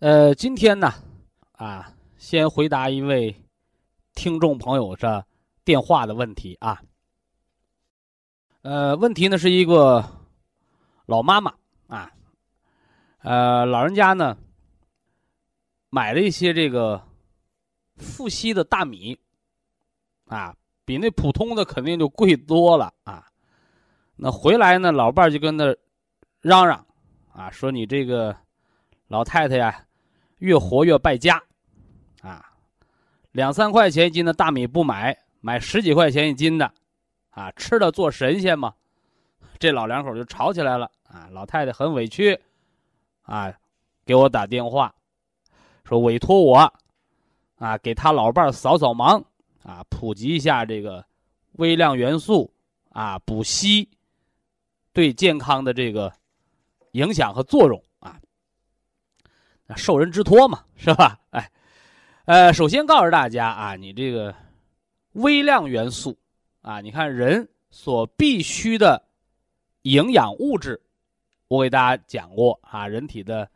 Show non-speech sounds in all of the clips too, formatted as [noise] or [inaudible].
呃，今天呢，啊，先回答一位听众朋友这电话的问题啊。呃，问题呢是一个老妈妈啊，呃，老人家呢买了一些这个富硒的大米，啊，比那普通的肯定就贵多了啊。那回来呢，老伴就跟他嚷嚷啊，说你这个老太太呀。越活越败家，啊，两三块钱一斤的大米不买，买十几块钱一斤的，啊，吃了做神仙嘛，这老两口就吵起来了，啊，老太太很委屈，啊，给我打电话，说委托我，啊，给他老伴扫扫盲，啊，普及一下这个微量元素，啊，补硒对健康的这个影响和作用。受人之托嘛，是吧？哎，呃，首先告诉大家啊，你这个微量元素啊，你看人所必需的营养物质，我给大家讲过啊，人体的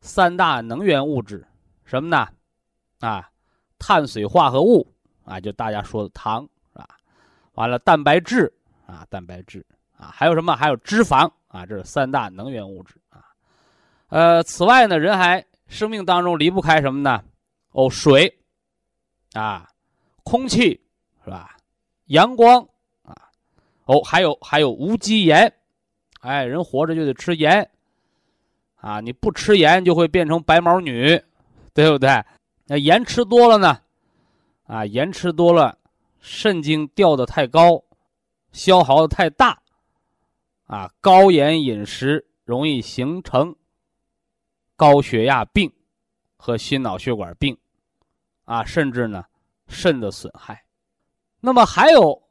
三大能源物质什么呢？啊，碳水化合物啊，就大家说的糖啊？完了，蛋白质啊，蛋白质啊，还有什么？还有脂肪啊，这是三大能源物质。呃，此外呢，人还生命当中离不开什么呢？哦，水，啊，空气，是吧？阳光，啊，哦，还有还有无机盐，哎，人活着就得吃盐，啊，你不吃盐就会变成白毛女，对不对？那盐吃多了呢，啊，盐吃多了，肾经掉的太高，消耗的太大，啊，高盐饮食容易形成。高血压病和心脑血管病，啊，甚至呢，肾的损害。那么还有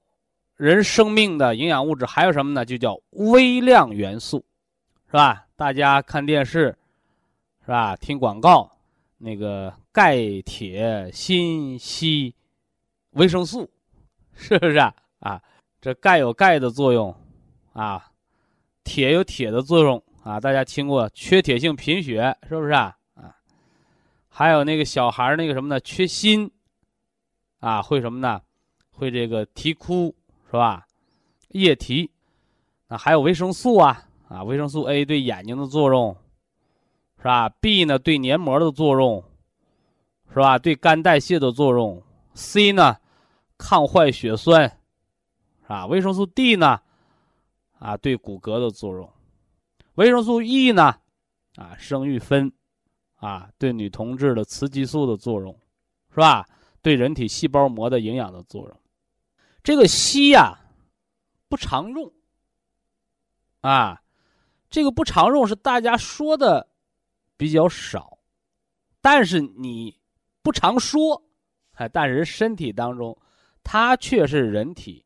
人生命的营养物质还有什么呢？就叫微量元素，是吧？大家看电视，是吧？听广告，那个钙、铁、锌、硒、维生素，是不是啊？啊，这钙有钙的作用，啊，铁有铁的作用。啊，大家听过缺铁性贫血是不是啊？啊，还有那个小孩那个什么呢？缺锌，啊，会什么呢？会这个啼哭是吧？夜啼，那还有维生素啊啊，维生素 A 对眼睛的作用，是吧？B 呢对黏膜的作用，是吧？对肝代谢的作用。C 呢抗坏血酸，是吧？维生素 D 呢啊对骨骼的作用。维生素 E 呢，啊，生育酚，啊，对女同志的雌激素的作用，是吧？对人体细胞膜的营养的作用。这个硒呀，不常用，啊，这个不常用是大家说的比较少，但是你不常说，哎，但是身体当中，它却是人体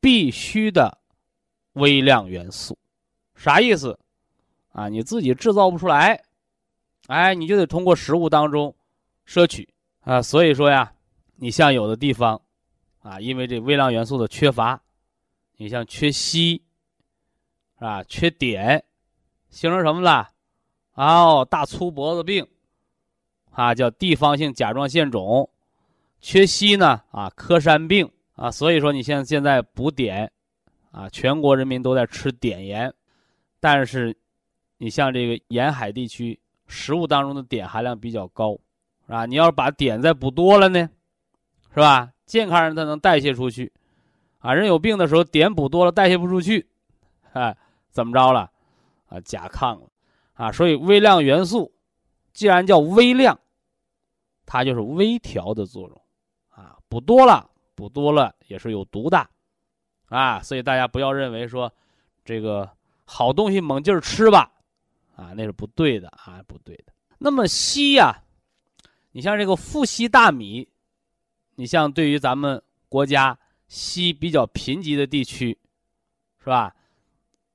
必须的微量元素，啥意思？啊，你自己制造不出来，哎，你就得通过食物当中摄取啊。所以说呀，你像有的地方啊，因为这微量元素的缺乏，你像缺硒，是吧？缺碘，形成什么了？哦，大粗脖子病啊，叫地方性甲状腺肿。缺硒呢，啊，柯山病啊。所以说，你现在现在补碘啊，全国人民都在吃碘盐，但是。你像这个沿海地区，食物当中的碘含量比较高，是吧？你要是把碘再补多了呢，是吧？健康人他能代谢出去，啊，人有病的时候碘补多了代谢不出去，哎，怎么着了？啊，甲亢了，啊，所以微量元素，既然叫微量，它就是微调的作用，啊，补多了，补多了也是有毒的，啊，所以大家不要认为说，这个好东西猛劲儿吃吧。啊，那是不对的啊，不对的。那么硒呀，你像这个富硒大米，你像对于咱们国家硒比较贫瘠的地区，是吧？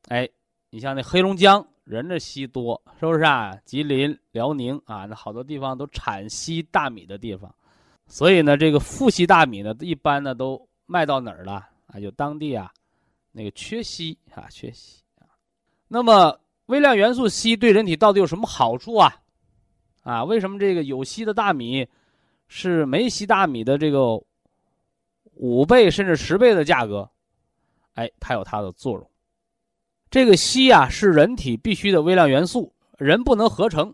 哎，你像那黑龙江人的硒多，是不是啊？吉林、辽宁啊，那好多地方都产硒大米的地方，所以呢，这个富硒大米呢，一般呢都卖到哪儿了啊？就当地啊，那个缺硒啊，缺硒啊，那么。微量元素硒对人体到底有什么好处啊？啊，为什么这个有硒的大米是没硒大米的这个五倍甚至十倍的价格？哎，它有它的作用。这个硒啊是人体必须的微量元素，人不能合成，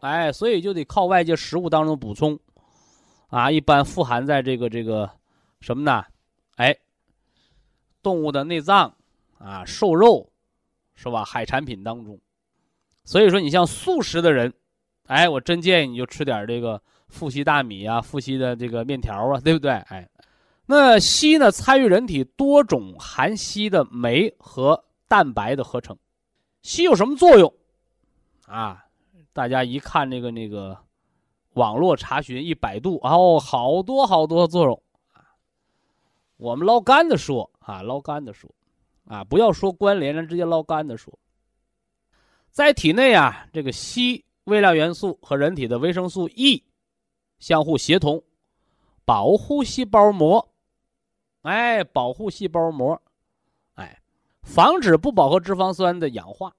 哎，所以就得靠外界食物当中补充。啊，一般富含在这个这个什么呢？哎，动物的内脏啊，瘦肉。是吧？海产品当中，所以说你像素食的人，哎，我真建议你就吃点这个富硒大米啊，富硒的这个面条啊，对不对？哎，那硒呢，参与人体多种含硒的酶和蛋白的合成。硒有什么作用？啊，大家一看那个那个网络查询一百度，哦，好多好多作用。我们捞干的说啊，捞干的说。啊，不要说关联，咱直接捞干的说。在体内啊，这个硒微量元素和人体的维生素 E 相互协同，保护细胞膜，哎，保护细胞膜，哎，防止不饱和脂肪酸的氧化。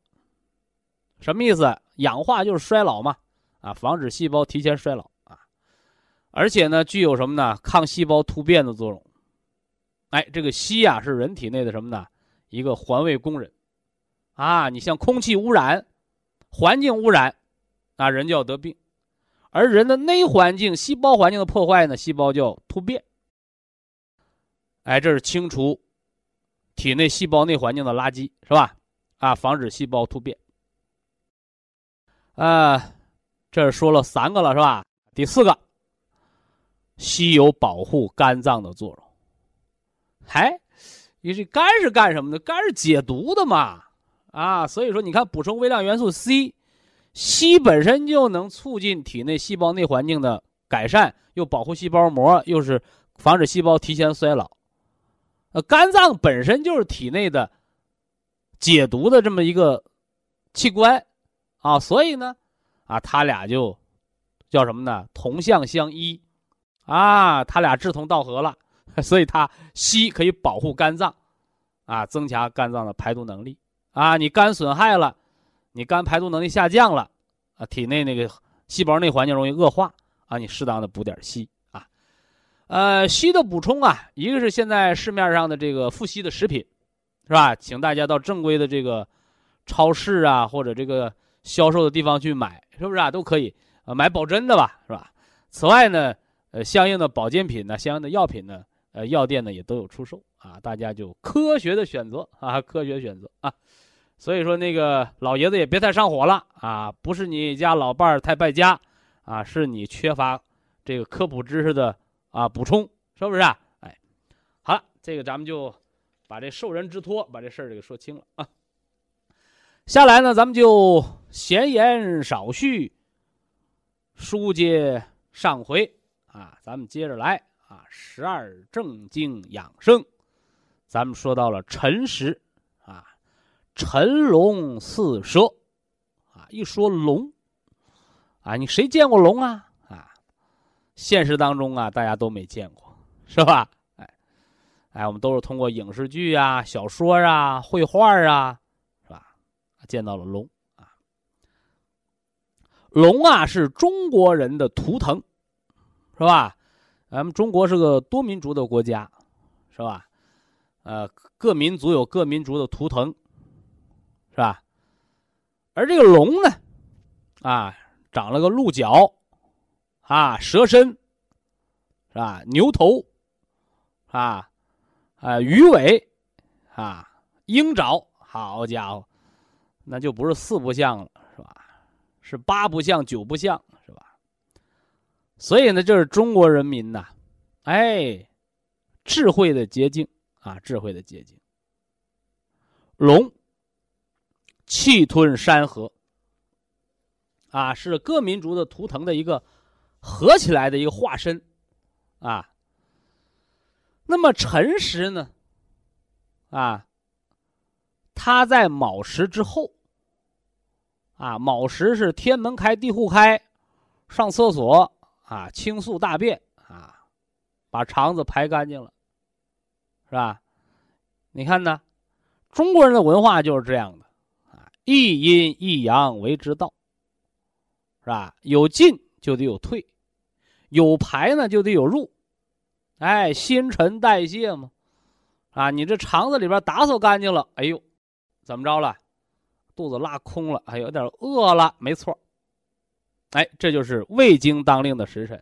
什么意思？氧化就是衰老嘛，啊，防止细胞提前衰老啊。而且呢，具有什么呢？抗细胞突变的作用。哎，这个硒啊，是人体内的什么呢？一个环卫工人，啊，你像空气污染，环境污染，啊，人就要得病；而人的内环境、细胞环境的破坏呢，细胞就要突变。哎，这是清除体内细胞内环境的垃圾，是吧？啊，防止细胞突变。啊，这是说了三个了，是吧？第四个，硒有保护肝脏的作用。哎，你这肝是干什么的？肝是解毒的嘛？啊，所以说你看，补充微量元素 C，硒本身就能促进体内细胞内环境的改善，又保护细胞膜，又是防止细胞提前衰老。呃，肝脏本身就是体内的解毒的这么一个器官啊，所以呢，啊，他俩就叫什么呢？同向相依啊，他俩志同道合了，[laughs] 所以它硒可以保护肝脏啊，增强肝脏的排毒能力啊。你肝损害了，你肝排毒能力下降了啊，体内那个细胞内环境容易恶化啊，你适当的补点硒啊。呃，硒的补充啊，一个是现在市面上的这个富硒的食品，是吧？请大家到正规的这个超市啊，或者这个销售的地方去买，是不是啊？都可以，呃，买保真的吧，是吧？此外呢，呃，相应的保健品呢，相应的药品呢，呃，药店呢也都有出售啊，大家就科学的选择啊，科学选择啊。所以说那个老爷子也别太上火了啊，不是你家老伴儿太败家啊，是你缺乏这个科普知识的。啊，补充是不是啊？哎，好了，这个咱们就把这受人之托，把这事儿给说清了啊。下来呢，咱们就闲言少叙，书接上回啊，咱们接着来啊。十二正经养生，咱们说到了辰时啊，辰龙巳蛇啊。一说龙啊，你谁见过龙啊？啊现实当中啊，大家都没见过，是吧？哎，哎，我们都是通过影视剧啊、小说啊、绘画啊，是吧？见到了龙啊。龙啊，是中国人的图腾，是吧？咱们中国是个多民族的国家，是吧？呃，各民族有各民族的图腾，是吧？而这个龙呢，啊，长了个鹿角。啊，蛇身，是吧？牛头，啊，啊，鱼尾，啊，鹰爪，好家伙，那就不是四不像了，是吧？是八不像，九不像，所以呢，这是中国人民呐，哎，智慧的结晶啊，智慧的结晶。龙，气吞山河，啊，是各民族的图腾的一个。合起来的一个化身，啊。那么辰时呢？啊，它在卯时之后。啊，卯时是天门开地户开，上厕所啊，清肃大便啊，把肠子排干净了，是吧？你看呢，中国人的文化就是这样的啊，一阴一阳为之道，是吧？有进就得有退。有排呢，就得有入，哎，新陈代谢嘛，啊，你这肠子里边打扫干净了，哎呦，怎么着了？肚子拉空了，还有点饿了，没错，哎，这就是胃经当令的时辰，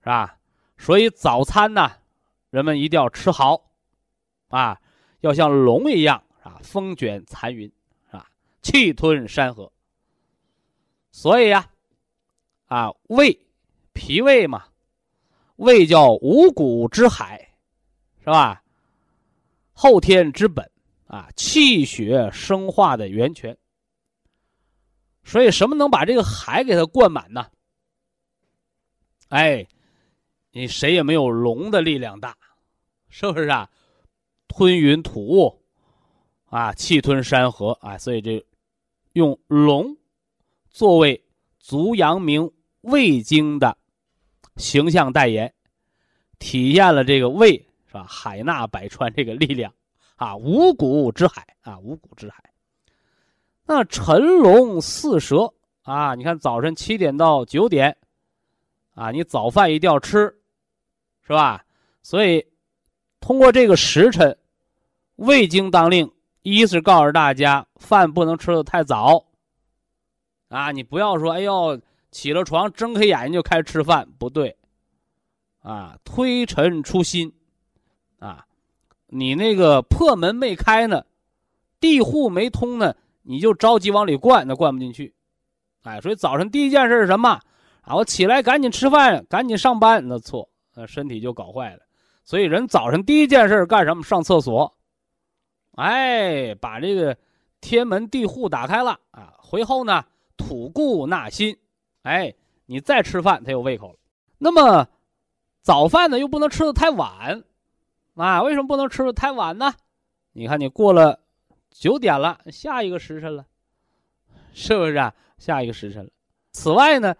是吧？所以早餐呢，人们一定要吃好，啊，要像龙一样啊，风卷残云，啊，气吞山河。所以呀，啊，胃。脾胃嘛，胃叫五谷之海，是吧？后天之本啊，气血生化的源泉。所以，什么能把这个海给它灌满呢？哎，你谁也没有龙的力量大，是不是啊？吞云吐雾，啊，气吞山河啊，所以这用龙作为足阳明胃经的。形象代言，体现了这个胃是吧？海纳百川这个力量啊，五谷之海啊，五谷之海。那辰龙巳蛇啊，你看早晨七点到九点啊，你早饭一定要吃，是吧？所以通过这个时辰，胃经当令，一是告诉大家饭不能吃的太早，啊，你不要说，哎呦，起了床睁开眼睛就开始吃饭，不对。啊，推陈出新，啊，你那个破门没开呢，地户没通呢，你就着急往里灌，那灌不进去。哎，所以早晨第一件事是什么？啊，我起来赶紧吃饭，赶紧上班，那错，那身体就搞坏了。所以人早晨第一件事干什么？上厕所。哎，把这个天门地户打开了啊，回后呢，吐故纳新。哎，你再吃饭，他有胃口了。那么。早饭呢又不能吃的太晚，啊，为什么不能吃的太晚呢？你看你过了九点了，下一个时辰了，是不是啊？下一个时辰了。此外呢，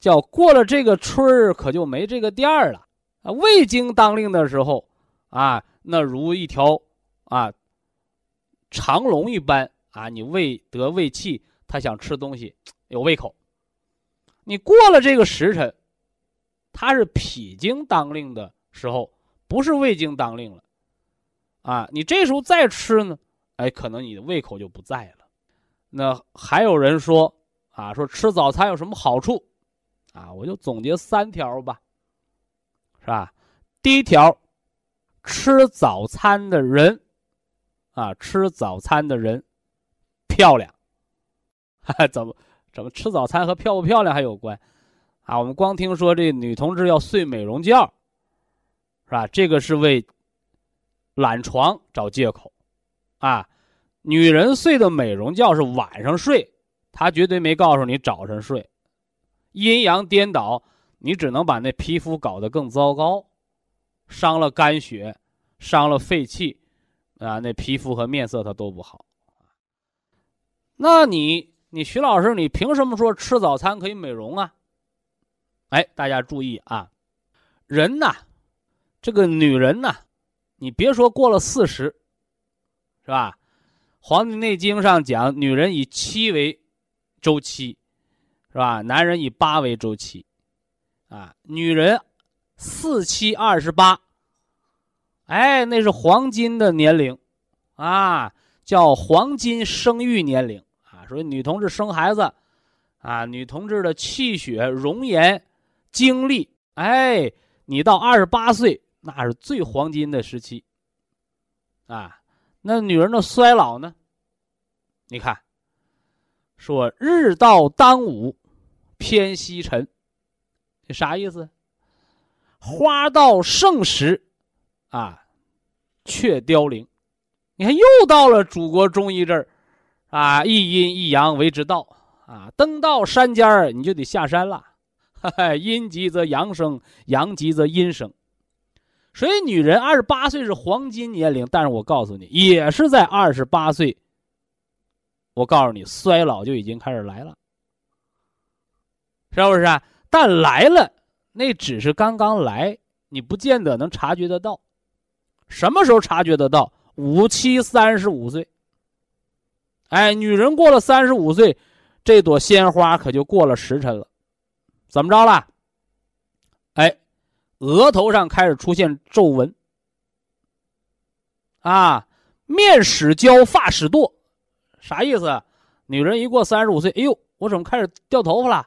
叫过了这个春儿，可就没这个店儿了啊。胃经当令的时候，啊，那如一条啊长龙一般啊，你胃得胃气，他想吃东西，有胃口。你过了这个时辰。它是脾经当令的时候，不是胃经当令了，啊，你这时候再吃呢，哎，可能你的胃口就不在了。那还有人说，啊，说吃早餐有什么好处？啊，我就总结三条吧，是吧？第一条，吃早餐的人，啊，吃早餐的人漂亮，[laughs] 怎么怎么吃早餐和漂不漂亮还有关？啊，我们光听说这女同志要睡美容觉，是吧？这个是为懒床找借口，啊，女人睡的美容觉是晚上睡，她绝对没告诉你早晨睡，阴阳颠倒，你只能把那皮肤搞得更糟糕，伤了肝血，伤了肺气，啊，那皮肤和面色它都不好。那你，你徐老师，你凭什么说吃早餐可以美容啊？哎，大家注意啊，人呐，这个女人呐，你别说过了四十，是吧？《黄帝内经》上讲，女人以七为周期，是吧？男人以八为周期，啊，女人四七二十八，哎，那是黄金的年龄，啊，叫黄金生育年龄啊。所以女同志生孩子，啊，女同志的气血容颜。精力，哎，你到二十八岁，那是最黄金的时期。啊，那女人的衰老呢？你看，说日到当午，偏西沉，这啥意思？花到盛时，啊，却凋零。你看，又到了祖国中医这儿，啊，一阴一阳为之道，啊，登到山尖儿，你就得下山了。[laughs] 阴极则阳生，阳极则阴生，所以女人二十八岁是黄金年龄，但是我告诉你，也是在二十八岁。我告诉你，衰老就已经开始来了，是不是？但来了，那只是刚刚来，你不见得能察觉得到。什么时候察觉得到？五七三十五岁。哎，女人过了三十五岁，这朵鲜花可就过了时辰了。怎么着了？哎，额头上开始出现皱纹，啊，面始焦，发始堕，啥意思？女人一过三十五岁，哎呦，我怎么开始掉头发了？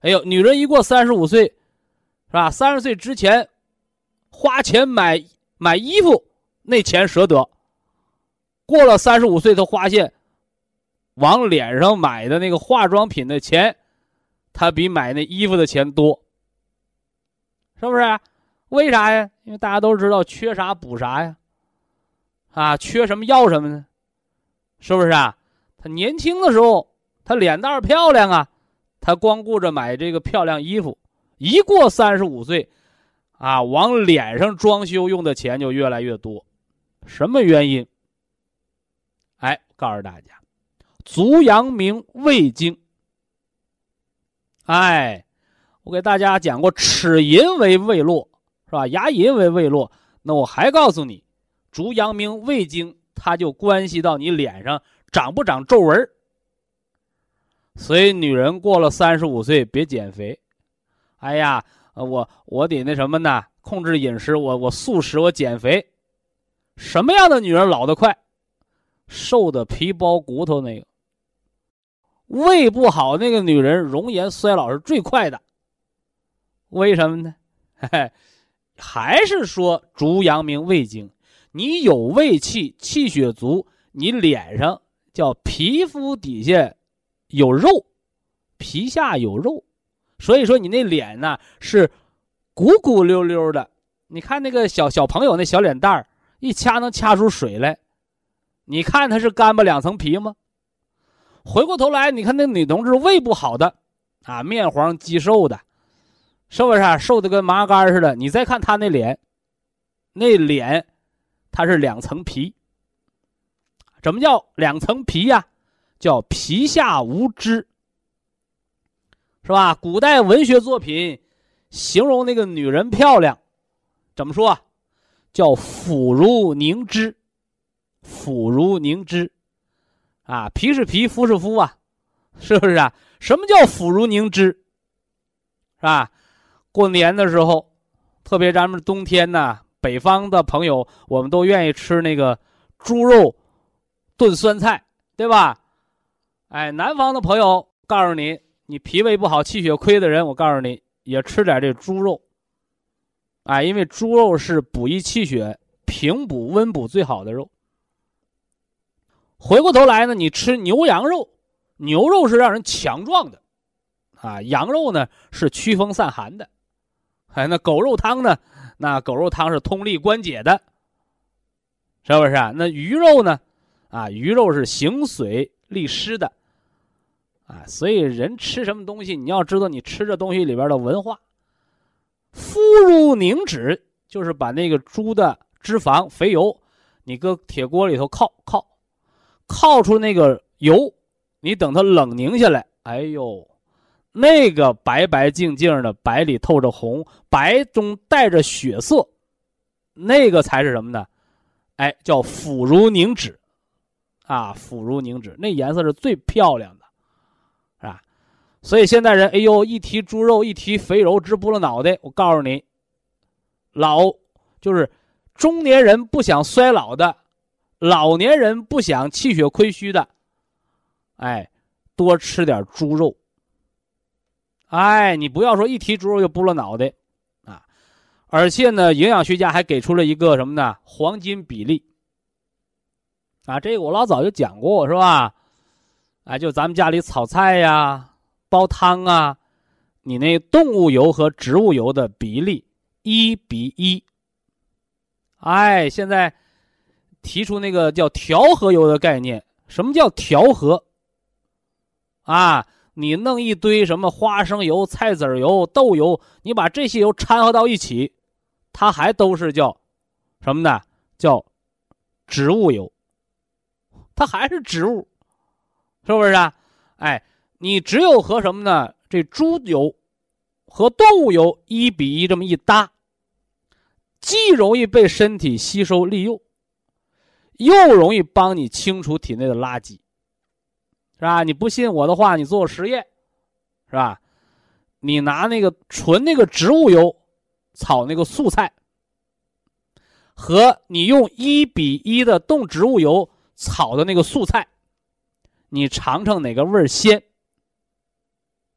哎呦，女人一过三十五岁，是吧？三十岁之前花钱买买衣服，那钱舍得；过了三十五岁，她发现往脸上买的那个化妆品的钱。他比买那衣服的钱多，是不是？为啥呀？因为大家都知道缺啥补啥呀，啊，缺什么要什么呢？是不是啊？他年轻的时候，他脸蛋漂亮啊，他光顾着买这个漂亮衣服，一过三十五岁，啊，往脸上装修用的钱就越来越多，什么原因？哎，告诉大家，足阳明胃经。哎，我给大家讲过，齿龈为胃络，是吧？牙龈为胃络。那我还告诉你，足阳明胃经，它就关系到你脸上长不长皱纹。所以，女人过了三十五岁别减肥。哎呀，我我得那什么呢？控制饮食，我我素食，我减肥。什么样的女人老得快？瘦的皮包骨头那个。胃不好那个女人容颜衰老是最快的。为什么呢？嘿，还是说足阳明胃经，你有胃气，气血足，你脸上叫皮肤底下有肉，皮下有肉，所以说你那脸呢是鼓鼓溜溜的。你看那个小小朋友那小脸蛋儿，一掐能掐出水来。你看他是干巴两层皮吗？回过头来，你看那女同志胃不好的，啊，面黄肌瘦的，是不是啊？瘦的跟麻杆似的？你再看他那脸，那脸，它是两层皮。怎么叫两层皮呀？叫皮下无脂，是吧？古代文学作品形容那个女人漂亮，怎么说？叫肤如凝脂。肤如凝脂，啊，皮是皮，肤是肤啊，是不是啊？什么叫肤如凝脂？是吧？过年的时候，特别咱们冬天呢，北方的朋友，我们都愿意吃那个猪肉炖酸菜，对吧？哎，南方的朋友，告诉你，你脾胃不好、气血亏的人，我告诉你，也吃点这猪肉。哎，因为猪肉是补益气血、平补温补最好的肉。回过头来呢，你吃牛羊肉，牛肉是让人强壮的，啊，羊肉呢是驱风散寒的，哎，那狗肉汤呢，那狗肉汤是通利关节的，是不是啊？那鱼肉呢，啊，鱼肉是行水利湿的，啊，所以人吃什么东西，你要知道你吃这东西里边的文化。肤如凝脂，就是把那个猪的脂肪肥油，你搁铁锅里头烤烤。靠出那个油，你等它冷凝下来，哎呦，那个白白净净的，白里透着红，白中带着血色，那个才是什么呢？哎，叫腐如凝脂，啊，腐如凝脂，那颜色是最漂亮的，是吧？所以现代人，哎呦，一提猪肉，一提肥肉，直拨了脑袋。我告诉你，老就是中年人不想衰老的。老年人不想气血亏虚的，哎，多吃点猪肉。哎，你不要说一提猪肉就拨了脑袋，啊！而且呢，营养学家还给出了一个什么呢？黄金比例。啊，这个我老早就讲过，是吧？哎，就咱们家里炒菜呀、煲汤啊，你那动物油和植物油的比例一比一。哎，现在。提出那个叫调和油的概念，什么叫调和？啊，你弄一堆什么花生油、菜籽油、豆油，你把这些油掺和到一起，它还都是叫什么呢？叫植物油，它还是植物，是不是啊？哎，你只有和什么呢？这猪油和动物油一比一这么一搭，既容易被身体吸收利用。又容易帮你清除体内的垃圾，是吧？你不信我的话，你做实验，是吧？你拿那个纯那个植物油炒那个素菜，和你用一比一的动植物油炒的那个素菜，你尝尝哪个味儿鲜？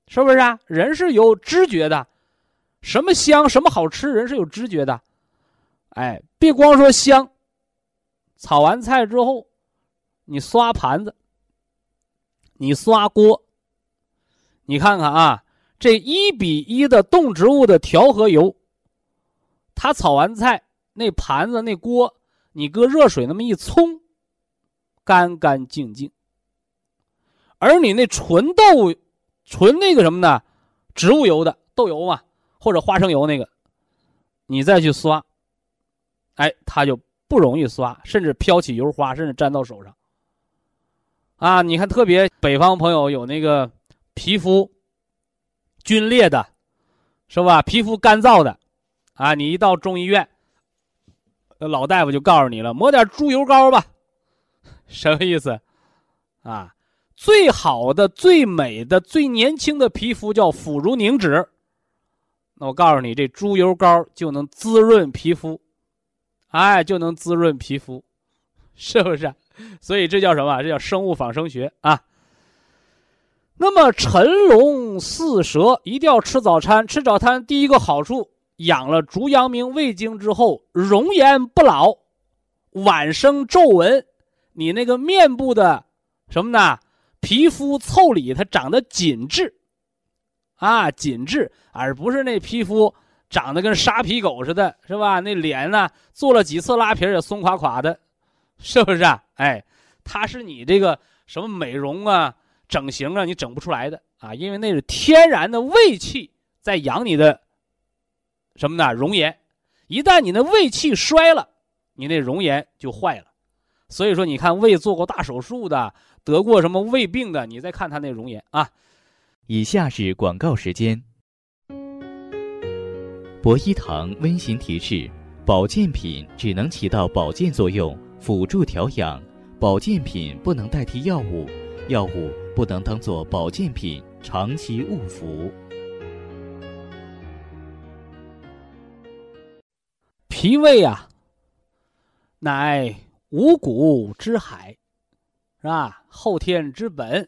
是不是啊？人是有知觉的，什么香什么好吃，人是有知觉的。哎，别光说香。炒完菜之后，你刷盘子，你刷锅，你看看啊，这一比一的动植物的调和油，它炒完菜那盘子那锅，你搁热水那么一冲，干干净净。而你那纯豆、纯那个什么呢，植物油的豆油嘛，或者花生油那个，你再去刷，哎，它就。不容易刷，甚至飘起油花，甚至粘到手上。啊，你看，特别北方朋友有那个皮肤皲裂的，是吧？皮肤干燥的，啊，你一到中医院，老大夫就告诉你了，抹点猪油膏吧。[laughs] 什么意思？啊，最好的、最美的、最年轻的皮肤叫肤如凝脂。那我告诉你，这猪油膏就能滋润皮肤。哎，就能滋润皮肤，是不是？[laughs] 所以这叫什么？这叫生物仿生学啊。那么辰龙巳蛇一定要吃早餐，吃早餐第一个好处，养了足阳明胃经之后，容颜不老，晚生皱纹，你那个面部的什么呢？皮肤腠理它长得紧致，啊，紧致，而不是那皮肤长得跟沙皮狗似的，是吧？那脸呢，做了几次拉皮也松垮垮的，是不是啊？哎，它是你这个什么美容啊、整形啊，你整不出来的啊，因为那是天然的胃气在养你的什么呢？容颜，一旦你的胃气衰了，你那容颜就坏了。所以说，你看胃做过大手术的。得过什么胃病的？你再看他那容颜啊！以下是广告时间。博一堂温馨提示：保健品只能起到保健作用，辅助调养；保健品不能代替药物，药物不能当做保健品长期误服。脾胃啊，乃五谷之海。是吧？后天之本，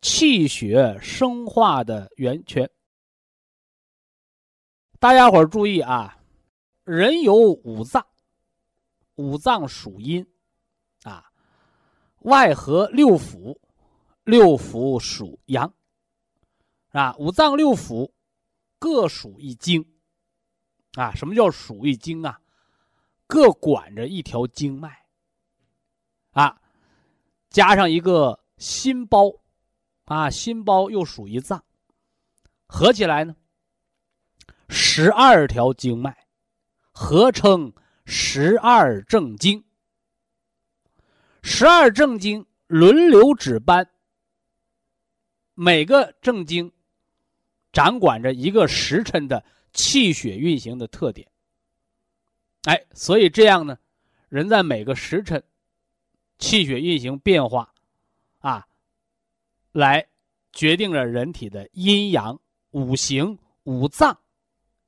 气血生化的源泉。大家伙儿注意啊，人有五脏，五脏属阴，啊，外合六腑，六腑属阳，啊，五脏六腑各属一经，啊，什么叫属一经啊？各管着一条经脉，啊。加上一个心包，啊，心包又属于脏，合起来呢，十二条经脉，合称十二正经。十二正经轮流值班，每个正经掌管着一个时辰的气血运行的特点。哎，所以这样呢，人在每个时辰。气血运行变化，啊，来决定了人体的阴阳、五行、五脏，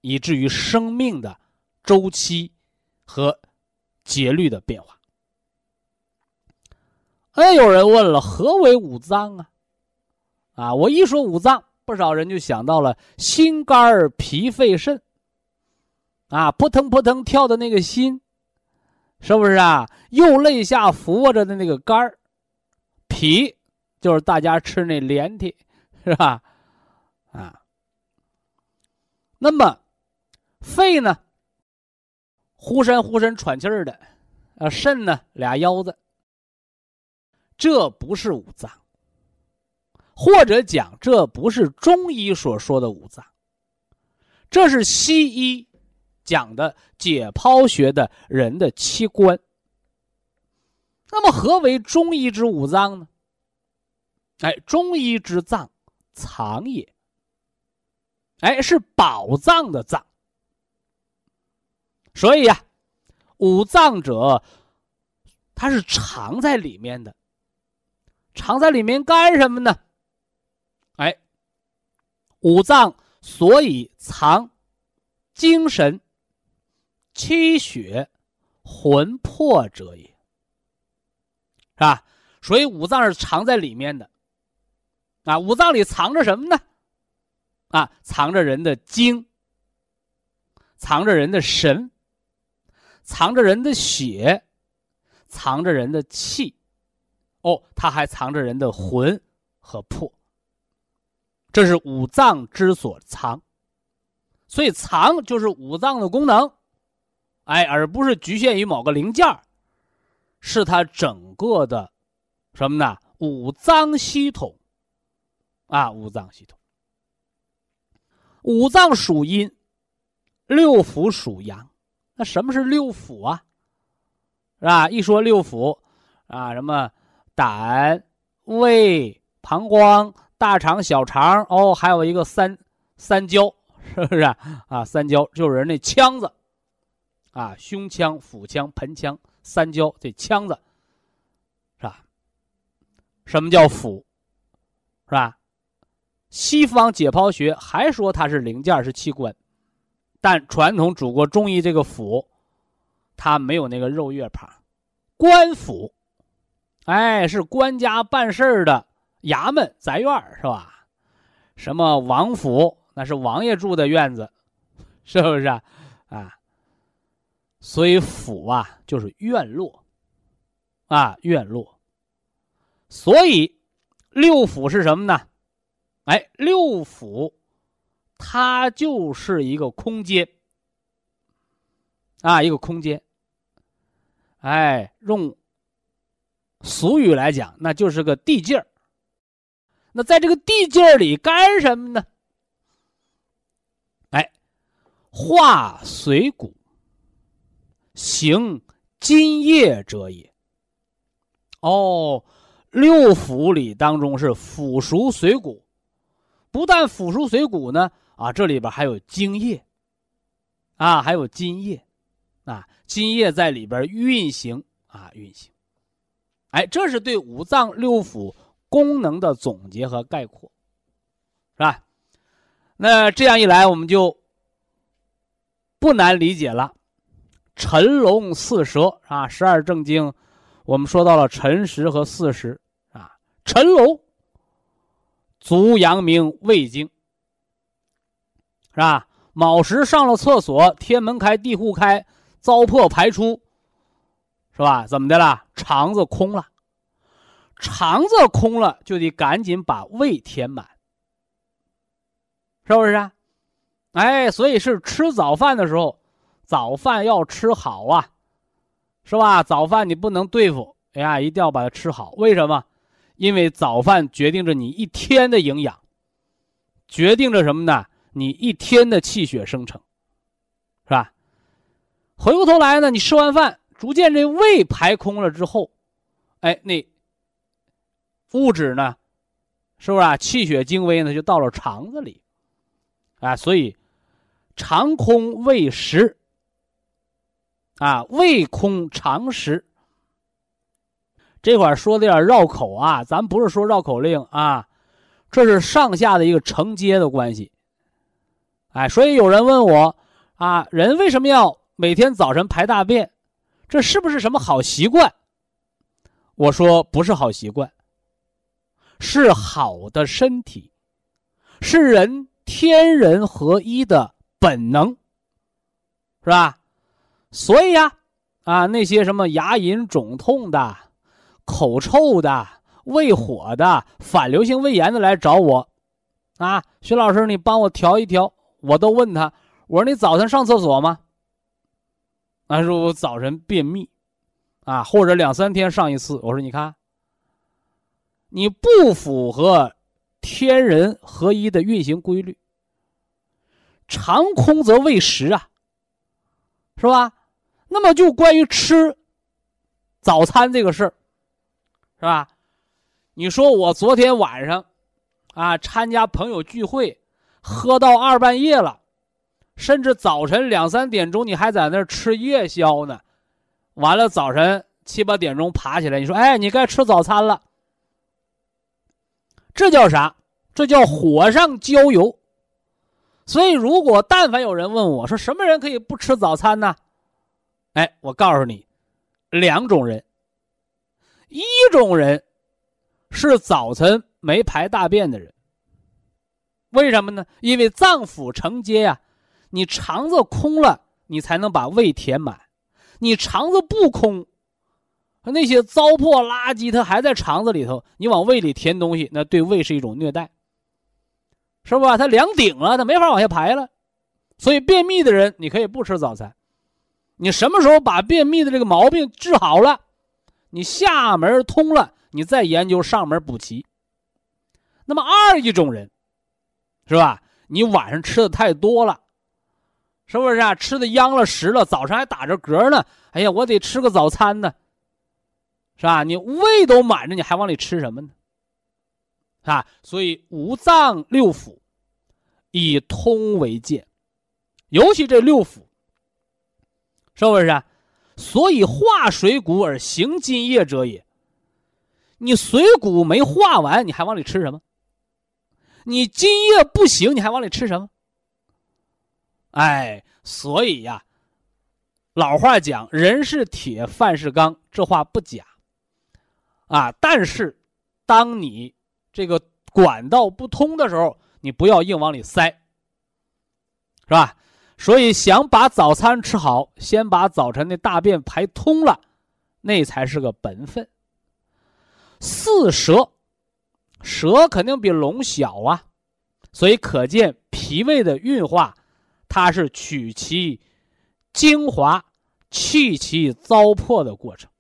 以至于生命的周期和节律的变化。哎，有人问了，何为五脏啊？啊，我一说五脏，不少人就想到了心、肝、脾、肺、肾，啊，扑腾扑腾跳的那个心。是不是啊？右肋下俯卧着的那个肝儿，脾就是大家吃那连体，是吧？啊，那么肺呢？呼身呼身喘气儿的，啊，肾呢？俩腰子。这不是五脏，或者讲这不是中医所说的五脏，这是西医。讲的解剖学的人的器官。那么何为中医之五脏呢？哎，中医之脏，藏也。哎，是宝藏的藏。所以呀，五脏者，它是藏在里面的。藏在里面干什么呢？哎，五脏所以藏精神。气血魂魄者也，是吧？所以五脏是藏在里面的，啊，五脏里藏着什么呢？啊，藏着人的精，藏着人的神，藏着人的血，藏着人的气，哦，它还藏着人的魂和魄。这是五脏之所藏，所以藏就是五脏的功能。哎，而不是局限于某个零件是它整个的什么呢？五脏系统啊，五脏系统。五脏属阴，六腑属阳。那什么是六腑啊？是吧？一说六腑啊，什么胆、胃、膀胱、大肠、小肠，哦，还有一个三三焦，是不是啊？三焦就是人那腔子。啊，胸腔、腹腔、盆腔、三焦这腔子，是吧？什么叫腑？是吧？西方解剖学还说它是零件，是器官，但传统祖国中医这个腑，它没有那个肉月旁，官府，哎，是官家办事儿的衙门宅院是吧？什么王府，那是王爷住的院子，[laughs] 是不是啊？啊，所以府啊就是院落，啊院落。所以六府是什么呢？哎，六府，它就是一个空间，啊，一个空间。哎，用俗语来讲，那就是个地界儿。那在这个地界儿里干什么呢？哎，化水谷，行津液者也。哦，六腑里当中是腐熟水谷，不但腐熟水谷呢，啊，这里边还有津液，啊，还有津液。啊，津液在里边运行啊，运行，哎，这是对五脏六腑功能的总结和概括，是吧？那这样一来，我们就不难理解了。辰龙巳蛇啊，十二正经，我们说到了辰时和巳时啊。辰龙，足阳明胃经，是吧？卯时上了厕所，天门开，地户开。糟粕排出，是吧？怎么的了？肠子空了，肠子空了就得赶紧把胃填满，是不是啊？哎，所以是吃早饭的时候，早饭要吃好啊，是吧？早饭你不能对付，哎呀，一定要把它吃好。为什么？因为早饭决定着你一天的营养，决定着什么呢？你一天的气血生成，是吧？回过头来呢，你吃完饭，逐渐这胃排空了之后，哎，那物质呢，是不是啊？气血精微呢，就到了肠子里，啊，所以肠空胃实，啊，胃空肠实。这块说的有点绕口啊，咱不是说绕口令啊，这是上下的一个承接的关系。哎，所以有人问我啊，人为什么要？每天早晨排大便，这是不是什么好习惯？我说不是好习惯，是好的身体，是人天人合一的本能，是吧？所以呀，啊那些什么牙龈肿痛的、口臭的、胃火的、反流性胃炎的来找我，啊，徐老师，你帮我调一调。我都问他，我说你早晨上厕所吗？他说我早晨便秘，啊，或者两三天上一次。我说你看，你不符合天人合一的运行规律。肠空则胃实啊，是吧？那么就关于吃早餐这个事儿，是吧？你说我昨天晚上啊参加朋友聚会，喝到二半夜了。甚至早晨两三点钟，你还在那儿吃夜宵呢，完了早晨七八点钟爬起来，你说：“哎，你该吃早餐了。”这叫啥？这叫火上浇油。所以，如果但凡有人问我说什么人可以不吃早餐呢？哎，我告诉你，两种人。一种人是早晨没排大便的人。为什么呢？因为脏腑承接呀。你肠子空了，你才能把胃填满。你肠子不空，那些糟粕垃圾它还在肠子里头，你往胃里填东西，那对胃是一种虐待，是吧？它凉顶了，它没法往下排了。所以便秘的人，你可以不吃早餐。你什么时候把便秘的这个毛病治好了，你下门通了，你再研究上门补齐。那么二一种人，是吧？你晚上吃的太多了。是不是啊？吃的央了食了，早上还打着嗝呢。哎呀，我得吃个早餐呢，是吧？你胃都满着，你还往里吃什么呢？啊，所以五脏六腑以通为鉴，尤其这六腑，是不是啊？所以化水谷而行津液者也。你水谷没化完，你还往里吃什么？你津液不行，你还往里吃什么？哎，所以呀，老话讲“人是铁，饭是钢”，这话不假。啊，但是，当你这个管道不通的时候，你不要硬往里塞，是吧？所以想把早餐吃好，先把早晨的大便排通了，那才是个本分。四舌，蛇肯定比龙小啊，所以可见脾胃的运化，它是取其精华。去其糟粕的过程，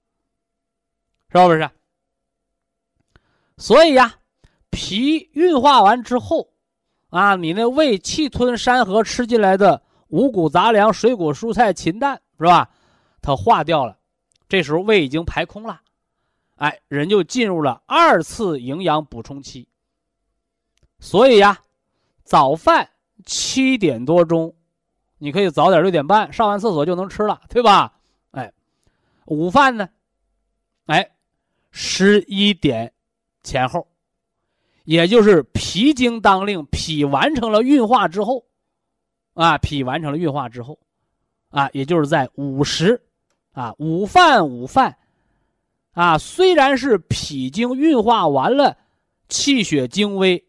是不是？所以呀，脾运化完之后，啊，你那胃气吞山河吃进来的五谷杂粮、水果蔬菜、禽蛋，是吧？它化掉了，这时候胃已经排空了，哎，人就进入了二次营养补充期。所以呀，早饭七点多钟。你可以早点六点半上完厕所就能吃了，对吧？哎，午饭呢？哎，十一点前后，也就是脾经当令，脾完成了运化之后，啊，脾完成了运化之后，啊，也就是在午时，啊，午饭午饭，啊，虽然是脾经运化完了，气血精微，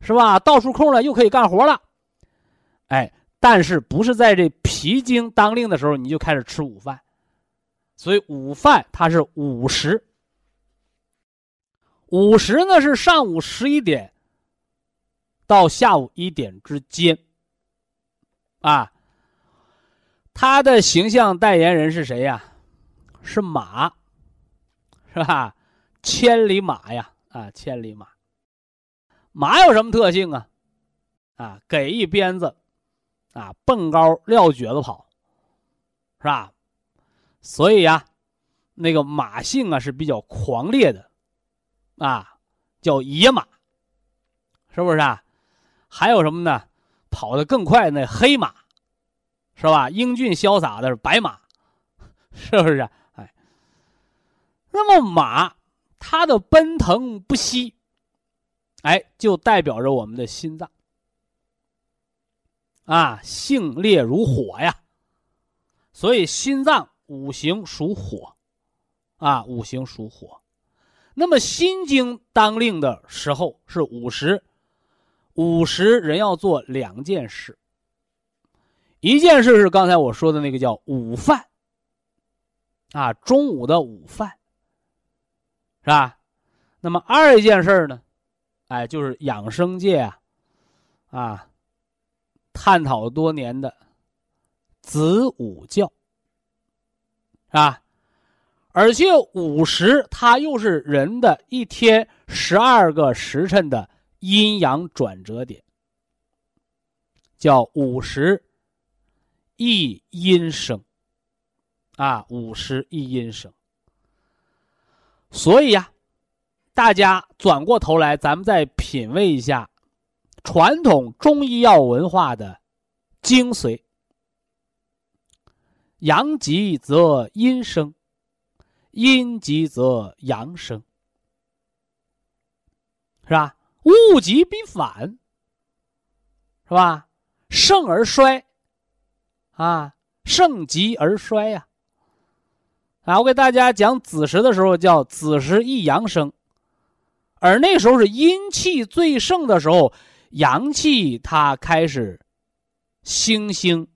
是吧？倒出空了又可以干活了，哎。但是不是在这脾经当令的时候你就开始吃午饭，所以午饭它是午时。午时呢是上午十一点到下午一点之间。啊，他的形象代言人是谁呀？是马，是吧？千里马呀，啊，千里马。马有什么特性啊？啊，给一鞭子。啊，蹦高撂蹶子跑，是吧？所以呀，那个马性啊是比较狂烈的，啊，叫野马，是不是啊？还有什么呢？跑得更快那黑马，是吧？英俊潇洒的是白马，[laughs] 是不是？那么马它的奔腾不息，哎，就代表着我们的心脏。啊，性烈如火呀，所以心脏五行属火，啊，五行属火。那么心经当令的时候是午时，午时人要做两件事。一件事是刚才我说的那个叫午饭，啊，中午的午饭，是吧？那么二一件事呢，哎，就是养生界啊，啊。探讨多年的子午觉啊，而且午时它又是人的一天十二个时辰的阴阳转折点，叫午时一阴生啊，午时一阴生。所以呀，大家转过头来，咱们再品味一下。传统中医药文化的精髓：阳极则阴生，阴极则阳生，是吧？物极必反，是吧？盛而衰，啊，盛极而衰呀！啊我给大家讲子时的时候叫子时一阳生，而那时候是阴气最盛的时候。阳气它开始星星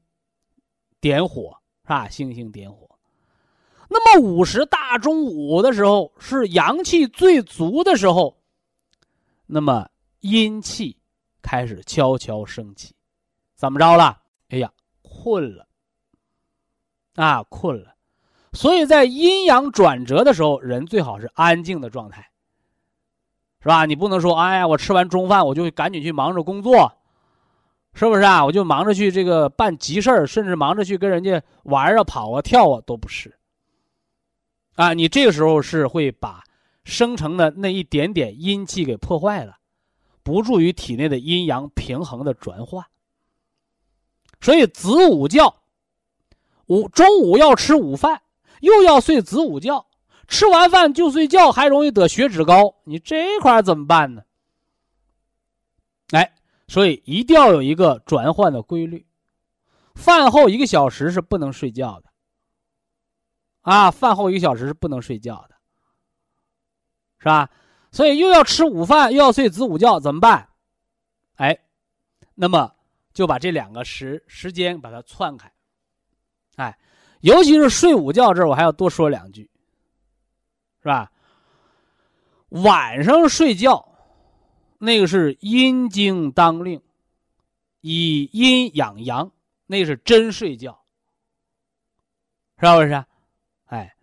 点火，是吧？星星点火。那么午时大中午的时候是阳气最足的时候，那么阴气开始悄悄升起，怎么着了？哎呀，困了啊，困了。所以在阴阳转折的时候，人最好是安静的状态。是吧？你不能说，哎呀，我吃完中饭我就赶紧去忙着工作，是不是啊？我就忙着去这个办急事儿，甚至忙着去跟人家玩啊、跑啊、跳啊，都不是。啊，你这个时候是会把生成的那一点点阴气给破坏了，不助于体内的阴阳平衡的转换。所以子午觉，午中午要吃午饭，又要睡子午觉。吃完饭就睡觉，还容易得血脂高，你这块怎么办呢？哎，所以一定要有一个转换的规律。饭后一个小时是不能睡觉的，啊，饭后一个小时是不能睡觉的，是吧？所以又要吃午饭，又要睡子午觉，怎么办？哎，那么就把这两个时时间把它串开。哎，尤其是睡午觉这儿，我还要多说两句，是吧？晚上睡觉，那个是阴经当令，以阴养阳，那是真睡觉，是不是？哎，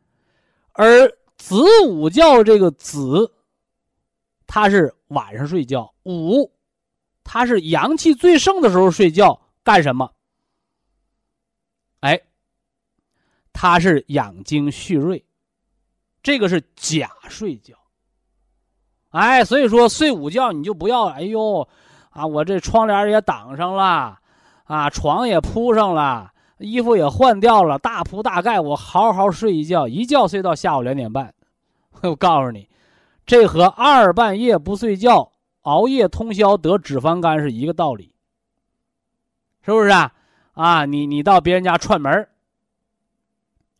而子午觉这个子，它是晚上睡觉；午，它是阳气最盛的时候睡觉，干什么？哎，它是养精蓄锐，这个是假睡觉。哎，所以说睡午觉你就不要，哎呦，啊，我这窗帘也挡上了，啊，床也铺上了，衣服也换掉了，大铺大盖，我好好睡一觉，一觉睡到下午两点半。[laughs] 我告诉你，这和二半夜不睡觉、熬夜通宵得脂肪肝是一个道理，是不是啊？啊，你你到别人家串门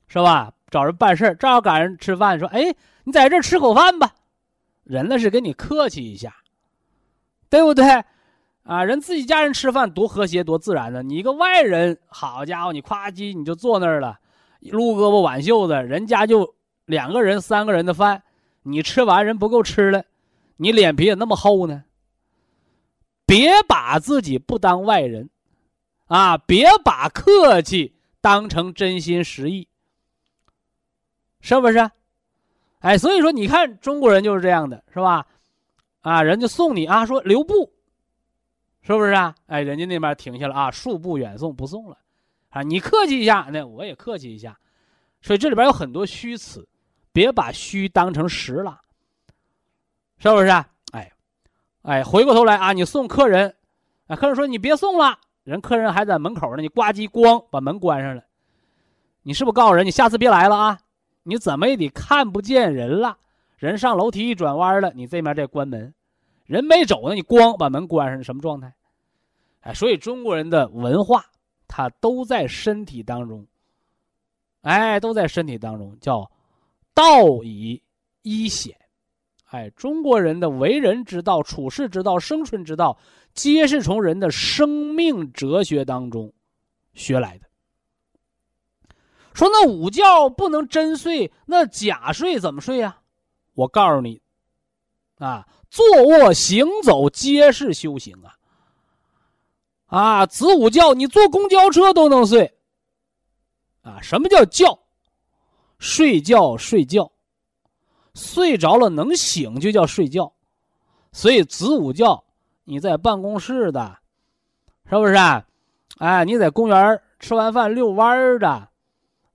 是吧？找人办事正好赶上吃饭，说，哎，你在这吃口饭吧。人那是跟你客气一下，对不对？啊，人自己家人吃饭多和谐多自然的，你一个外人，好家伙，你夸叽你就坐那儿了，撸胳膊挽袖子，人家就两个人三个人的饭，你吃完人不够吃了，你脸皮也那么厚呢？别把自己不当外人，啊，别把客气当成真心实意，是不是？哎，所以说你看中国人就是这样的，是吧？啊，人家送你啊，说留步，是不是啊？哎，人家那边停下了啊，恕不远送，不送了，啊，你客气一下，那我也客气一下，所以这里边有很多虚词，别把虚当成实了，是不是？哎，哎，回过头来啊，你送客人，啊，客人说你别送了，人客人还在门口呢，你呱唧咣把门关上了，你是不是告诉人你下次别来了啊？你怎么也得看不见人了，人上楼梯一转弯了，你这面再关门，人没走呢，你咣把门关上，什么状态？哎，所以中国人的文化，它都在身体当中，哎，都在身体当中，叫道以一显，哎，中国人的为人之道、处世之道、生存之道，皆是从人的生命哲学当中学来的。说那午觉不能真睡，那假睡怎么睡呀？我告诉你，啊，坐卧行走皆是修行啊！啊，子午觉你坐公交车都能睡。啊，什么叫觉？睡觉睡觉，睡着了能醒就叫睡觉。所以子午觉你在办公室的，是不是啊？哎，你在公园吃完饭遛弯的。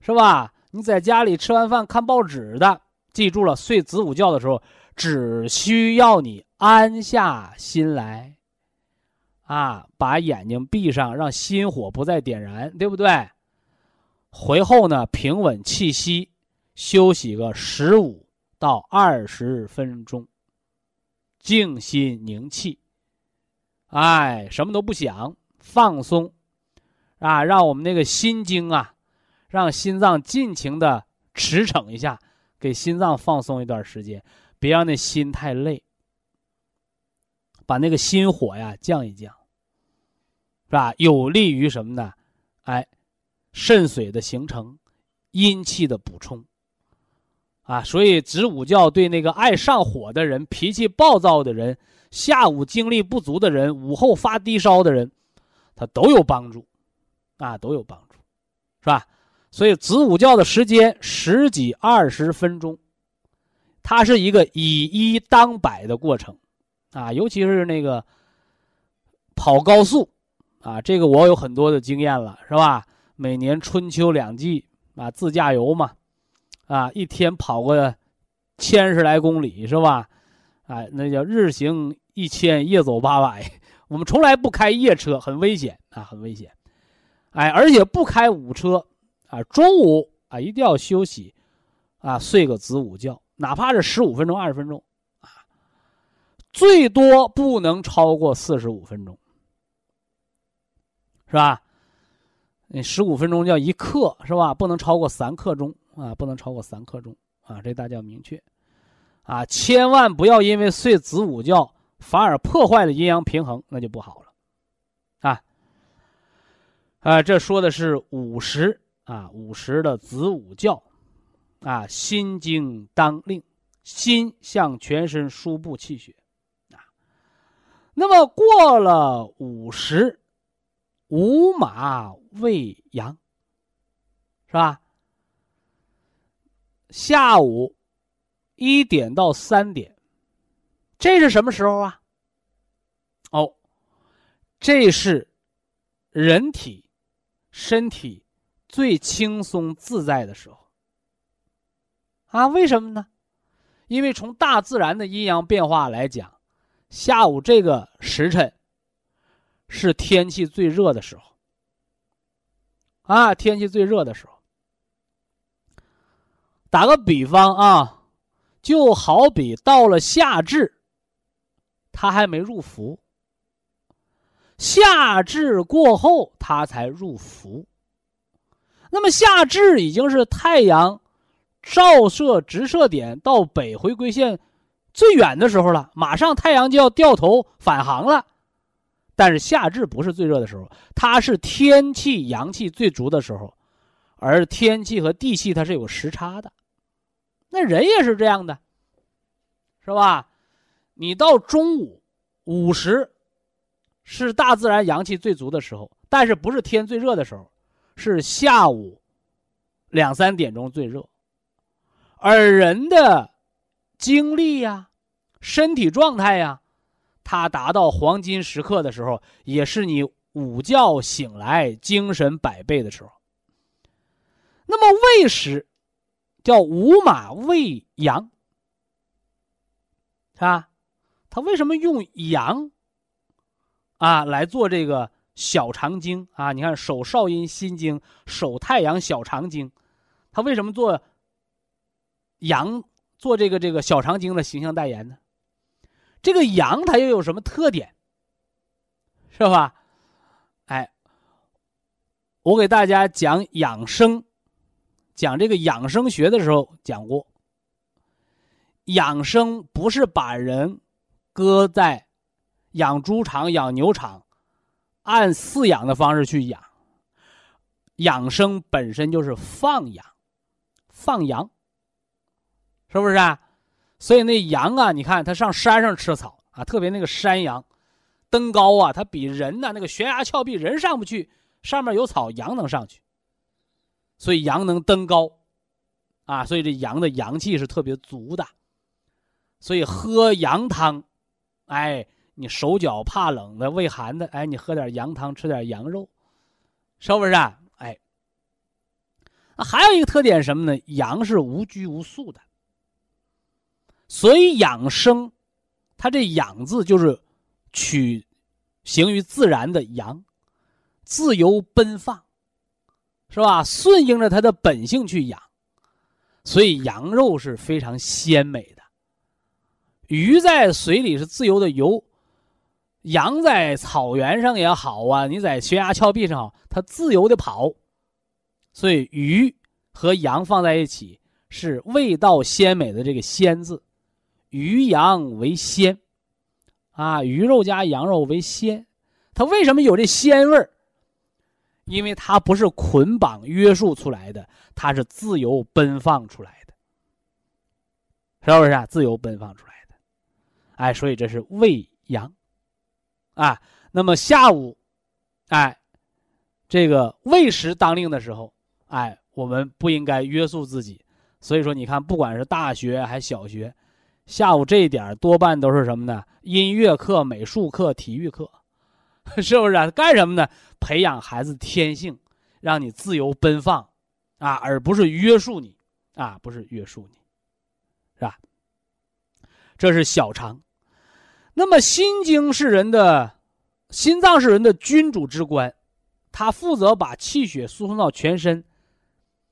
是吧？你在家里吃完饭看报纸的，记住了，睡子午觉的时候，只需要你安下心来，啊，把眼睛闭上，让心火不再点燃，对不对？回后呢，平稳气息，休息个十五到二十分钟，静心凝气，哎，什么都不想，放松，啊，让我们那个心经啊。让心脏尽情的驰骋一下，给心脏放松一段时间，别让那心太累。把那个心火呀降一降，是吧？有利于什么呢？哎，肾水的形成，阴气的补充。啊，所以子午觉对那个爱上火的人、脾气暴躁的人、下午精力不足的人、午后发低烧的人，他都有帮助，啊，都有帮助，是吧？所以子午觉的时间十几二十分钟，它是一个以一当百的过程，啊，尤其是那个跑高速，啊，这个我有很多的经验了，是吧？每年春秋两季啊，自驾游嘛，啊，一天跑个千十来公里，是吧？啊，那叫日行一千，夜走八百。我们从来不开夜车，很危险啊，很危险。哎，而且不开午车。啊，中午啊一定要休息，啊睡个子午觉，哪怕是十五分钟、二十分钟，啊，最多不能超过四十五分钟，是吧？你十五分钟叫一刻，是吧？不能超过三刻钟啊，不能超过三刻钟啊，这大家要明确。啊，千万不要因为睡子午觉反而破坏了阴阳平衡，那就不好了，啊，啊，这说的是午时啊，午时的子午觉，啊，心经当令，心向全身输布气血，啊，那么过了午时，午马未阳，是吧？下午。一点到三点，这是什么时候啊？哦，这是人体身体最轻松自在的时候啊？为什么呢？因为从大自然的阴阳变化来讲，下午这个时辰是天气最热的时候啊，天气最热的时候。打个比方啊。就好比到了夏至，他还没入伏。夏至过后，他才入伏。那么夏至已经是太阳照射直射点到北回归线最远的时候了，马上太阳就要掉头返航了。但是夏至不是最热的时候，它是天气阳气最足的时候，而天气和地气它是有时差的。那人也是这样的，是吧？你到中午午时，是大自然阳气最足的时候，但是不是天最热的时候，是下午两三点钟最热。而人的精力呀、身体状态呀，它达到黄金时刻的时候，也是你午觉醒来精神百倍的时候。那么未时。叫午马未阳，是吧？他为什么用阳啊来做这个小肠经啊？你看手少阴心经，手太阳小肠经，他为什么做阳做这个这个小肠经的形象代言呢？这个阳它又有什么特点？是吧？哎，我给大家讲养生。讲这个养生学的时候讲过，养生不是把人搁在养猪场、养牛场，按饲养的方式去养。养生本身就是放养，放羊，是不是啊？所以那羊啊，你看它上山上吃草啊，特别那个山羊，登高啊，它比人呢那个悬崖峭壁人上不去，上面有草，羊能上去。所以羊能登高，啊，所以这羊的阳气是特别足的，所以喝羊汤，哎，你手脚怕冷的、畏寒的，哎，你喝点羊汤，吃点羊肉，是不是？啊？哎，还有一个特点什么呢？阳是无拘无束的，所以养生，它这“养”字就是取形于自然的阳，自由奔放。是吧？顺应着它的本性去养，所以羊肉是非常鲜美的。鱼在水里是自由的游，羊在草原上也好啊，你在悬崖峭壁上好，它自由的跑。所以鱼和羊放在一起是味道鲜美的这个“鲜”字，鱼羊为鲜，啊，鱼肉加羊肉为鲜，它为什么有这鲜味儿？因为它不是捆绑约束出来的，它是自由奔放出来的，是不是啊？自由奔放出来的，哎，所以这是喂羊，啊，那么下午，哎，这个未时当令的时候，哎，我们不应该约束自己。所以说，你看，不管是大学还是小学，下午这一点多半都是什么呢？音乐课、美术课、体育课。[laughs] 是不是啊？干什么呢？培养孩子天性，让你自由奔放，啊，而不是约束你，啊，不是约束你，是吧？这是小肠。那么心经是人的，心脏是人的君主之官，它负责把气血输送到全身，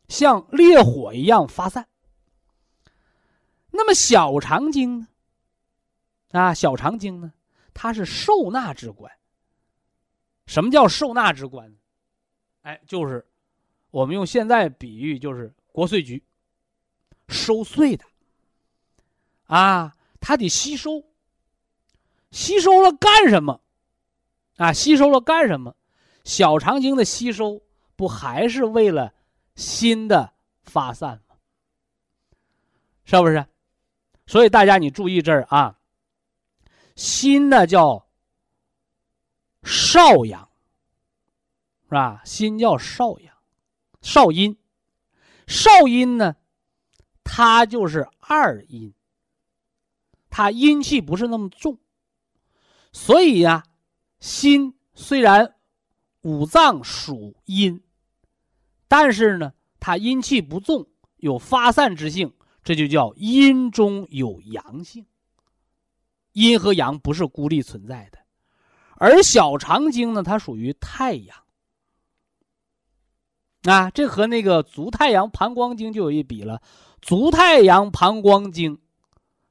像烈火一样发散。那么小肠经呢？啊，小肠经呢？它是受纳之官。什么叫受纳之官？哎，就是我们用现在比喻，就是国税局收税的啊，它得吸收。吸收了干什么？啊，吸收了干什么？小肠经的吸收不还是为了新的发散吗？是不是？所以大家你注意这儿啊，心呢叫少阳，是吧？心叫少阳，少阴，少阴呢，它就是二阴，它阴气不是那么重。所以呀，心虽然五脏属阴，但是呢，它阴气不重，有发散之性，这就叫阴中有阳性。阴和阳不是孤立存在的，而小肠经呢，它属于太阳。啊，这和那个足太阳膀胱经就有一比了。足太阳膀胱经，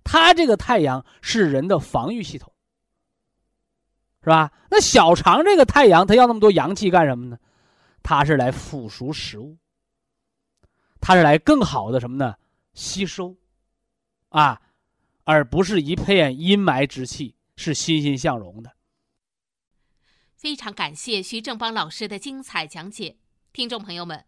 它这个太阳是人的防御系统。是吧？那小肠这个太阳，它要那么多阳气干什么呢？它是来腐熟食物，它是来更好的什么呢？吸收，啊，而不是一片阴霾之气，是欣欣向荣的。非常感谢徐正邦老师的精彩讲解，听众朋友们。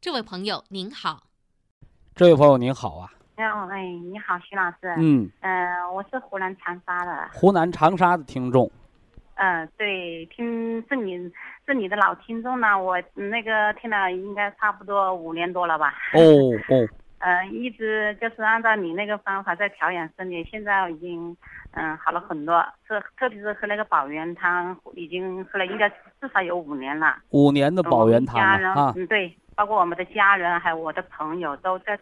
这位朋友您好，这位朋友您好啊。哦，哎，你好，徐老师。嗯。嗯，我是湖南长沙的。湖南长沙的听众。嗯，对，听是你是你的老听众呢，我那个听了应该差不多五年多了吧。哦哦。嗯，一直就是按照你那个方法在调养身体，现在已经嗯好了很多。这特别是喝那个保元汤，已经喝了应该至少有五年了。五年的保元汤啊。嗯，对。包括我们的家人，还有我的朋友，都在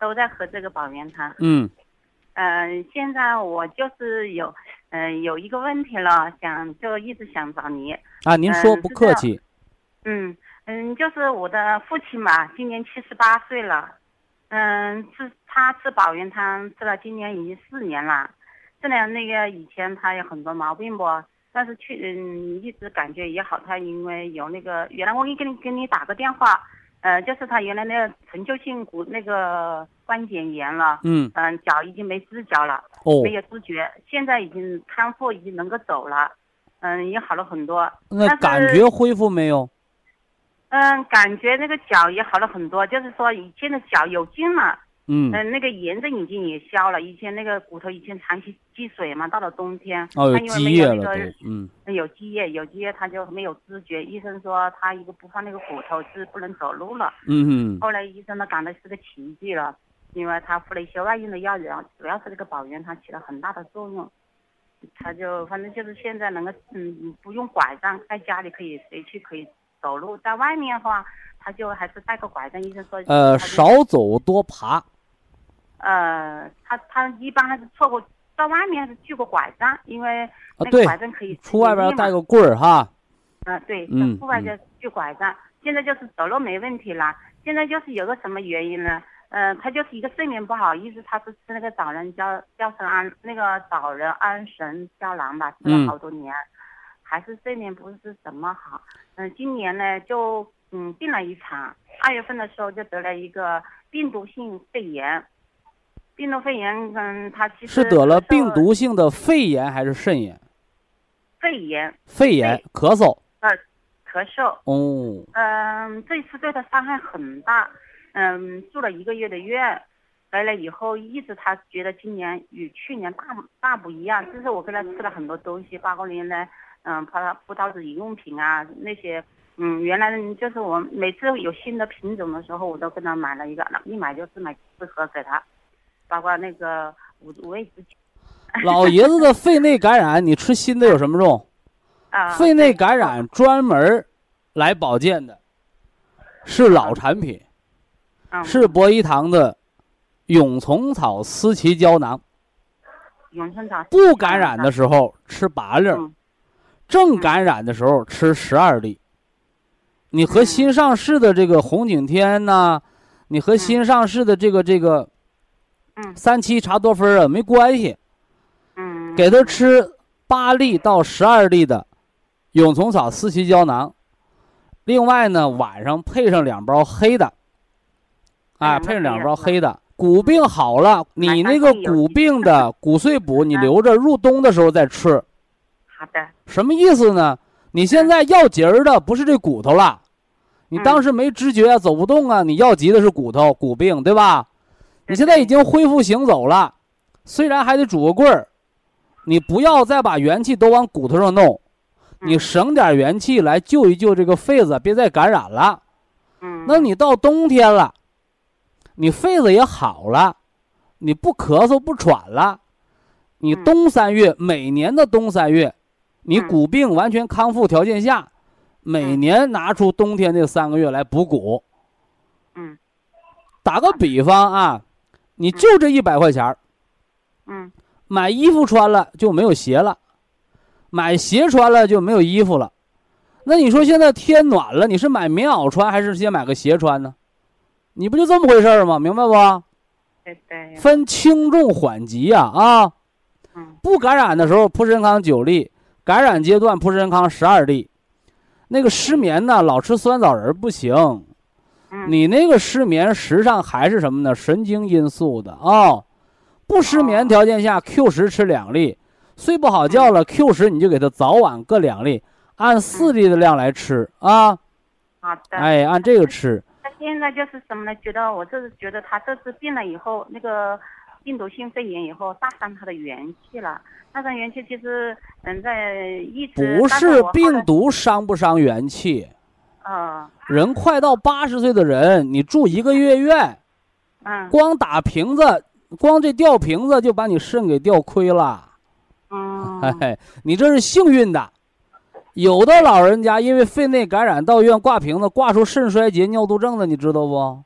都在喝这个保元汤。嗯，嗯，现在我就是有，嗯，有一个问题了，想就一直想找你。啊，您说不客气。嗯嗯，就是我的父亲嘛，今年七十八岁了。嗯，吃他吃保元汤吃了今年已经四年了。这两那个以前他有很多毛病不？但是去嗯一直感觉也好。他因为有那个原来我给你给你打个电话。呃，就是他原来那个陈旧性骨那个关节炎了，嗯嗯，脚已经没知觉了，哦，没有知觉，现在已经康复，已经能够走了，嗯，也好了很多。那感觉恢复没有？嗯，感觉那个脚也好了很多，就是说以前的脚有劲了。嗯，那个炎症已经也消了。以前那个骨头以前长期积水嘛，到了冬天，哦，有积液了嗯，有积液，有积液，他就没有知觉。医生说他一个不放那个骨头是不能走路了。嗯后来医生呢感到是个奇迹了，因为他服了一些外用的药，然后主要是这个保元汤起了很大的作用。他就反正就是现在能够嗯不用拐杖，在家里可以随去可以走路，在外面的话他就还是带个拐杖。医生说呃少走多爬。呃，他他一般还是错过到外面是拄个拐杖，因为那个拐杖可以出外边带个棍儿哈。嗯，对，嗯户外边拄拐杖。现在就是走路没问题了，现在就是有个什么原因呢？嗯，他就是一个睡眠不好，一直他是吃那个枣仁胶胶神安那个枣仁安神胶囊吧，吃了好多年，还是睡眠不是怎么好。嗯，今年呢就嗯病了一场，二月份的时候就得了一个病毒性肺炎。病毒肺炎，嗯，他其实是得了病毒性的肺炎还是肾炎？肺炎。肺炎，咳嗽。呃，咳嗽。哦。嗯，这次对他伤害很大。嗯，住了一个月的院，回来以后一直他觉得今年与去年大大不一样。就是我给他吃了很多东西，包括原来，嗯，葡萄葡萄籽饮用品啊那些，嗯，原来就是我每次有新的品种的时候，我都跟他买了一个，一买就是买四盒给他。包括那个五五味子。老爷子的肺内感染，你吃新的有什么用？[laughs] 啊，肺内感染专门来保健的，是老产品，是博医堂的永虫草思奇胶囊。永春草。不感染的时候吃八粒，嗯正感染的时候吃十二粒。你和新上市的这个红景天呐、你和新上市的这个这个嗯三七茶多酚啊没关系，嗯，给他吃八粒到十二粒的蛹虫草四七胶囊，另外呢晚上配上两包黑的，哎，嗯配上两包黑的。骨病好了，你那个骨病的 [laughs] 骨碎补，你嗯留着入冬的时候再吃。什么意思呢？你现在要节儿的不是这骨头了，你当时没知觉啊，走不动啊，你要急的是骨头骨病，对吧？你现在已经恢复行走了，虽然还得拄个棍儿，你不要再把元气都往骨头上弄，你嗯省点元气来救一救这个肺子，别再感染了。嗯，那你到冬天了，你肺子也好了，你不咳嗽不喘了，你嗯冬三月每年的冬三月，你嗯骨病完全康复条件下，每嗯年拿出冬天这三个月来补骨。嗯打个比方啊，你就这一百块钱儿嗯买衣服穿了就没有鞋了，买鞋穿了就没有衣服了。那你说现在天暖了，你是买棉袄穿还是先买个鞋穿呢？你不就这么回事儿吗？明白不？对对，分轻重缓急呀啊！嗯不感染的时候，普参康九粒；感染阶段，蒲参康十二粒。那个失眠呢，老吃酸枣仁不行。嗯你那个失眠实际上还是什么呢？神经因素的啊、不失眠哦条件下，Q 十吃两粒，睡不好觉了，Q 十你就给他早晚各两粒，按四粒的量来吃啊。好的，哎，按这个吃。他现在就是什么呢？觉得我这是觉得他这次病了以后，那个病毒性肺炎以后大伤他的元气了。大伤元气其实嗯，在一直不是是病毒伤不伤元气，呃人快到八十岁的人，你住一个月院，嗯光打瓶子，光这吊瓶子就把你肾给吊亏了。嗯嘿嘿，你这是幸运的。有的老人家因为肺内感染到医院挂瓶子，挂出肾衰竭、尿毒症的，你知道不？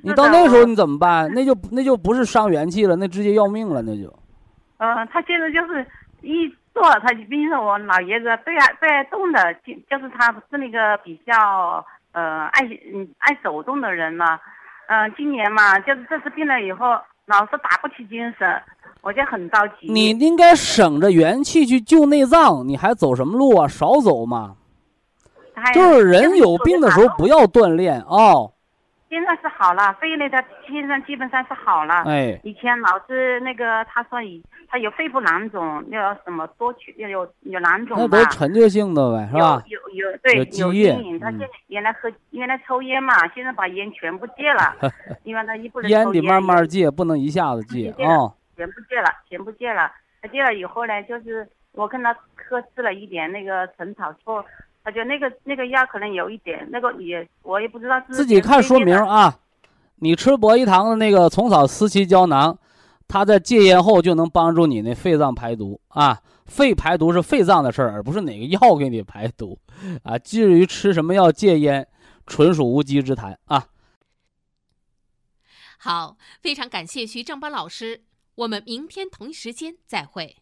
你到那个时候你怎么办？那就那就不是伤元气了，那直接要命了，那就。[laughs] 呃，他现在就是一坐，他就比如说我老爷子最爱最爱动的，就就是他是那个比较呃爱嗯爱走动的人嘛。嗯、今年嘛，就是这次病了以后，老是打不起精神，我就很着急。你应该省着元气去救内脏，你还走什么路啊？少走嘛。就是人有病的时候不要锻炼哦。现在是好了，肺内的现在基本上是好了。哎，以前老是那个他说以他有肺部囊肿，那个什么多去有有囊肿那吧。都陈旧性的呗，是吧？有有有对有积液阴影，他嗯现在原来喝原来抽烟嘛，现在把烟全部戒了，[laughs] 因为他一不能抽烟得慢慢戒，不能一下子戒戒啊。全部戒了，全部戒了。他戒了以后呢，就是我跟他喝吃了一点那个陈草错，他就那个那个药可能有一点，那个也我也不知道是自己看说明啊。你吃博一堂的那个虫草四七胶囊，它在戒烟后就能帮助你那肺脏排毒啊。肺排毒是肺脏的事儿，而不是哪个药给你排毒啊。至于吃什么药戒烟，纯属无稽之谈啊。好，非常感谢徐正邦老师，我们明天同一时间再会。